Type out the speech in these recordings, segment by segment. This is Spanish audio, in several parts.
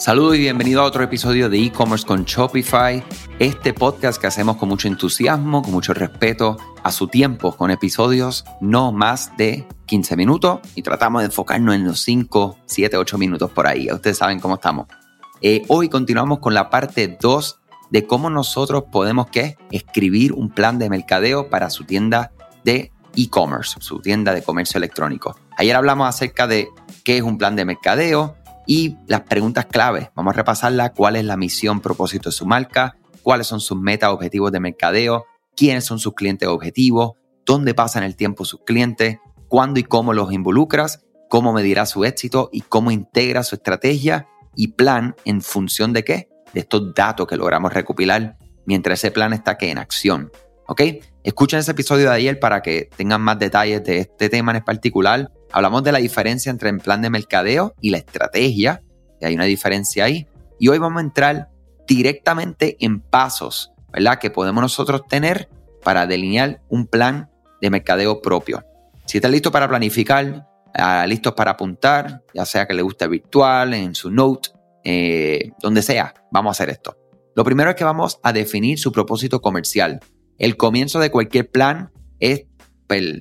Saludos y bienvenido a otro episodio de e-commerce con Shopify, este podcast que hacemos con mucho entusiasmo, con mucho respeto a su tiempo, con episodios no más de 15 minutos y tratamos de enfocarnos en los 5, 7, 8 minutos por ahí. Ustedes saben cómo estamos. Eh, hoy continuamos con la parte 2 de cómo nosotros podemos ¿qué? escribir un plan de mercadeo para su tienda de e-commerce, su tienda de comercio electrónico. Ayer hablamos acerca de qué es un plan de mercadeo, y las preguntas clave. Vamos a repasarla. ¿Cuál es la misión, propósito de su marca? ¿Cuáles son sus metas, objetivos de mercadeo? ¿Quiénes son sus clientes objetivos? ¿Dónde pasan el tiempo sus clientes? ¿Cuándo y cómo los involucras? ¿Cómo medirá su éxito? ¿Y cómo integra su estrategia y plan en función de qué? De estos datos que logramos recopilar mientras ese plan está que en acción. ¿Ok? Escuchen ese episodio de ayer para que tengan más detalles de este tema en particular Hablamos de la diferencia entre el plan de mercadeo y la estrategia, y hay una diferencia ahí. Y hoy vamos a entrar directamente en pasos, ¿verdad? Que podemos nosotros tener para delinear un plan de mercadeo propio. Si estás listo para planificar, ah, listo para apuntar, ya sea que le guste virtual, en su note, eh, donde sea, vamos a hacer esto. Lo primero es que vamos a definir su propósito comercial. El comienzo de cualquier plan es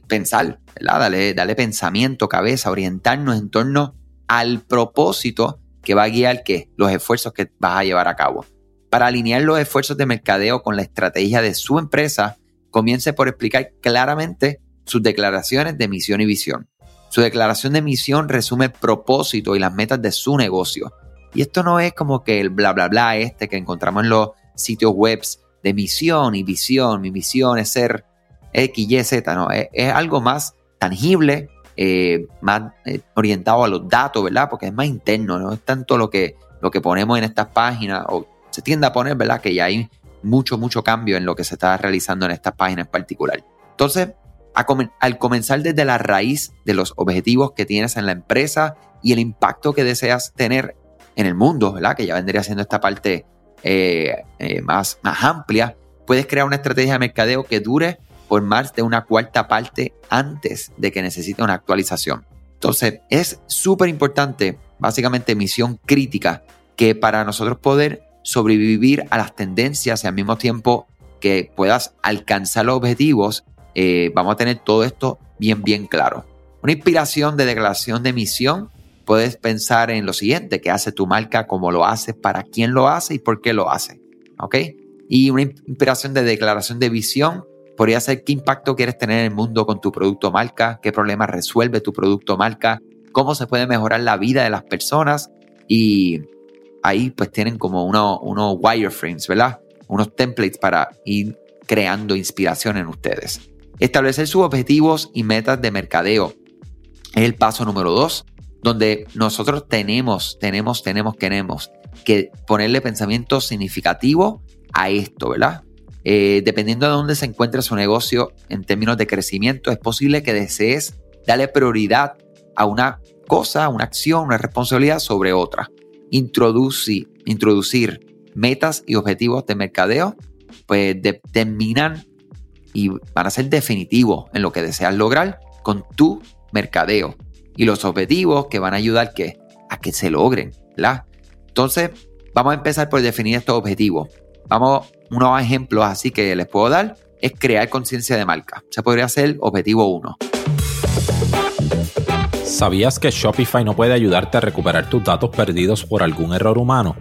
pensar, Dale, dale pensamiento, cabeza, orientarnos en torno al propósito que va a guiar los esfuerzos que vas a llevar a cabo. Para alinear los esfuerzos de mercadeo con la estrategia de su empresa, comience por explicar claramente sus declaraciones de misión y visión. Su declaración de misión resume el propósito y las metas de su negocio. Y esto no es como que el bla bla bla este que encontramos en los sitios web de misión y visión. Mi misión es ser X, Y, Z, no, es, algo más tangible, eh, más eh, orientado a los datos, ¿verdad? Porque es más interno, no es tanto lo que, lo que ponemos en estas páginas, o se tiende a poner, ¿verdad? Que ya hay mucho, mucho cambio en lo que se está realizando en estas páginas en particular. Entonces, al comenzar desde la raíz de los objetivos que tienes en la empresa y el impacto que deseas tener en el mundo, ¿verdad? Que ya vendría siendo esta parte eh, más, más amplia, puedes crear una estrategia de mercadeo que dure por más de una cuarta parte antes de que necesite una actualización. Entonces, es súper importante, básicamente misión crítica, que para nosotros poder sobrevivir a las tendencias y al mismo tiempo que puedas alcanzar los objetivos, eh, vamos a tener todo esto bien, bien claro. Una inspiración de declaración de misión, puedes pensar en lo siguiente, qué hace tu marca, cómo lo hace, para quién lo hace y por qué lo hace. ¿Ok? Y una inspiración de declaración de visión, podría ser qué impacto quieres tener en el mundo con tu producto marca, qué problemas resuelve tu producto marca, cómo se puede mejorar la vida de las personas y ahí pues tienen como unos uno wireframes, ¿verdad? Unos templates para ir creando inspiración en ustedes. Establecer sus objetivos y metas de mercadeo es el paso número dos, donde nosotros tenemos, tenemos, tenemos, queremos que ponerle pensamiento significativo a esto, ¿verdad? Eh, dependiendo de dónde se encuentre su negocio en términos de crecimiento, es posible que desees darle prioridad a una cosa, una acción, una responsabilidad sobre otra. Introducir, metas y objetivos de mercadeo, pues determinan y van a ser definitivos en lo que deseas lograr con tu mercadeo. Y los objetivos que van a ayudar que, a que se logren. Entonces, vamos a empezar por definir estos objetivos. Vamos, unos ejemplos así que les puedo dar es crear conciencia de marca. Se podría hacer objetivo 1. ¿Sabías que Shopify no puede ayudarte a recuperar tus datos perdidos por algún error humano?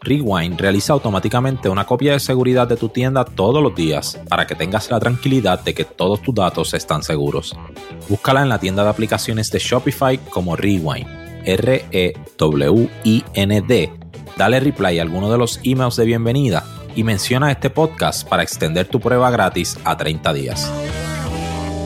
Rewind realiza automáticamente una copia de seguridad de tu tienda todos los días para que tengas la tranquilidad de que todos tus datos están seguros. Búscala en la tienda de aplicaciones de Shopify como Rewind, R-E-W-I-N-D. Dale reply a alguno de los emails de bienvenida y menciona este podcast para extender tu prueba gratis a 30 días.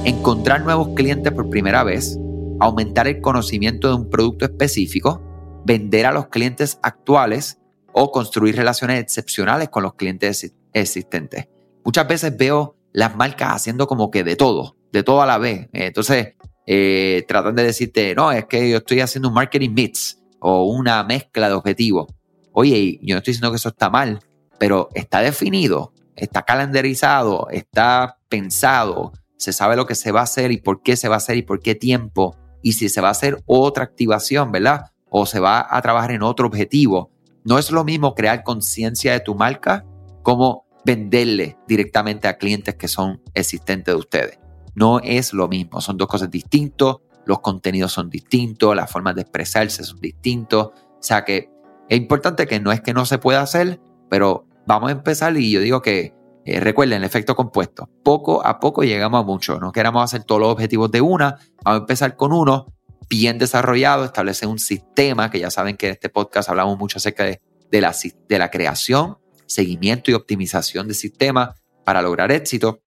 Encontrar nuevos clientes por primera vez, aumentar el conocimiento de un producto específico, vender a los clientes actuales o construir relaciones excepcionales con los clientes existentes. Muchas veces veo las marcas haciendo como que de todo, de todo a la vez. Entonces, eh, tratan de decirte, no, es que yo estoy haciendo un marketing mix o una mezcla de objetivos. Oye, yo no estoy diciendo que eso está mal, pero está definido, está calendarizado, está pensado, se sabe lo que se va a hacer y por qué se va a hacer y por qué tiempo, y si se va a hacer otra activación, ¿verdad? O se va a trabajar en otro objetivo. No es lo mismo crear conciencia de tu marca como venderle directamente a clientes que son existentes de ustedes. No es lo mismo, son dos cosas distintas, los contenidos son distintos, las formas de expresarse son distintos. O sea que es importante que no es que no se pueda hacer, pero vamos a empezar y yo digo que eh, recuerden el efecto compuesto. Poco a poco llegamos a mucho. No queramos hacer todos los objetivos de una. Vamos a empezar con uno bien desarrollado, establecer un sistema, que ya saben que en este podcast hablamos mucho acerca de, la, la creación, seguimiento y optimización de sistemas para lograr éxito.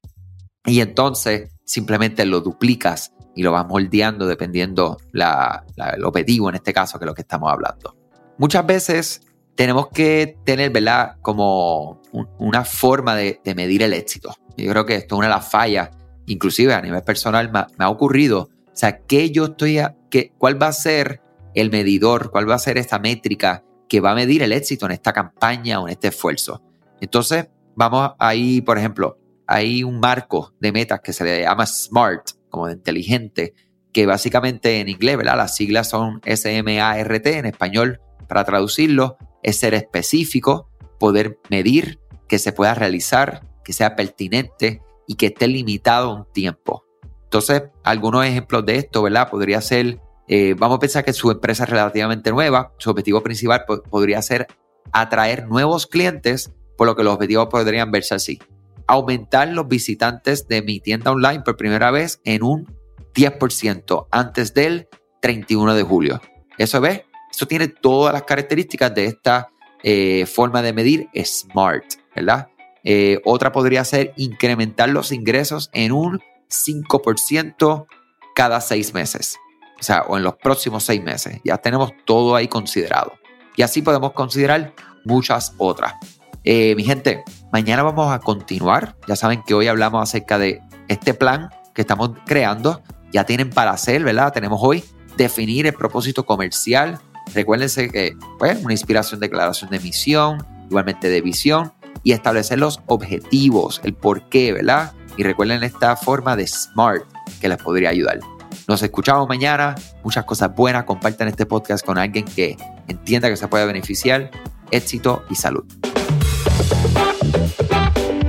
Y entonces simplemente lo duplicas y lo vas moldeando dependiendo la, el objetivo en este caso que es lo que estamos hablando. Muchas veces tenemos que tener, ¿verdad? Como una forma de, medir el éxito. Yo creo que esto es una de las fallas, inclusive a nivel personal me, ha ocurrido. O sea, ¿qué yo estoy, qué, cuál va a ser el medidor, cuál va a ser esta métrica que va a medir el éxito en esta campaña o en este esfuerzo? Entonces, vamos ahí, por ejemplo, hay un marco de metas que se le llama SMART, como de inteligente, que básicamente en inglés, ¿verdad? Las siglas son S-M-A-R-T, en español, para traducirlo, es ser específico, poder medir, que se pueda realizar, que sea pertinente y que esté limitado a un tiempo. Entonces, algunos ejemplos de esto, ¿verdad? Podría ser, eh, vamos a pensar que su empresa es relativamente nueva, su objetivo principal podría ser atraer nuevos clientes, por lo que los objetivos podrían verse así aumentar los visitantes de mi tienda online por primera vez en un 10% antes del 31 de julio. Eso ve, eso tiene todas las características de esta eh, forma de medir SMART, ¿verdad? Eh, otra podría ser incrementar los ingresos en un 5% cada seis meses. O sea, o en los próximos seis meses. Ya tenemos todo ahí considerado. Y así podemos considerar muchas otras. Eh, mi gente, mañana vamos a continuar. Ya saben que hoy hablamos acerca de este plan que estamos creando. Ya tienen para hacer, ¿verdad? Tenemos hoy definir el propósito comercial. Recuérdense que, pues, una inspiración, declaración de misión, igualmente de visión y establecer los objetivos, el por qué, ¿verdad? Y recuerden esta forma de SMART que les podría ayudar. Nos escuchamos mañana. Muchas cosas buenas. Compartan este podcast con alguien que entienda que se puede beneficiar. Éxito y salud.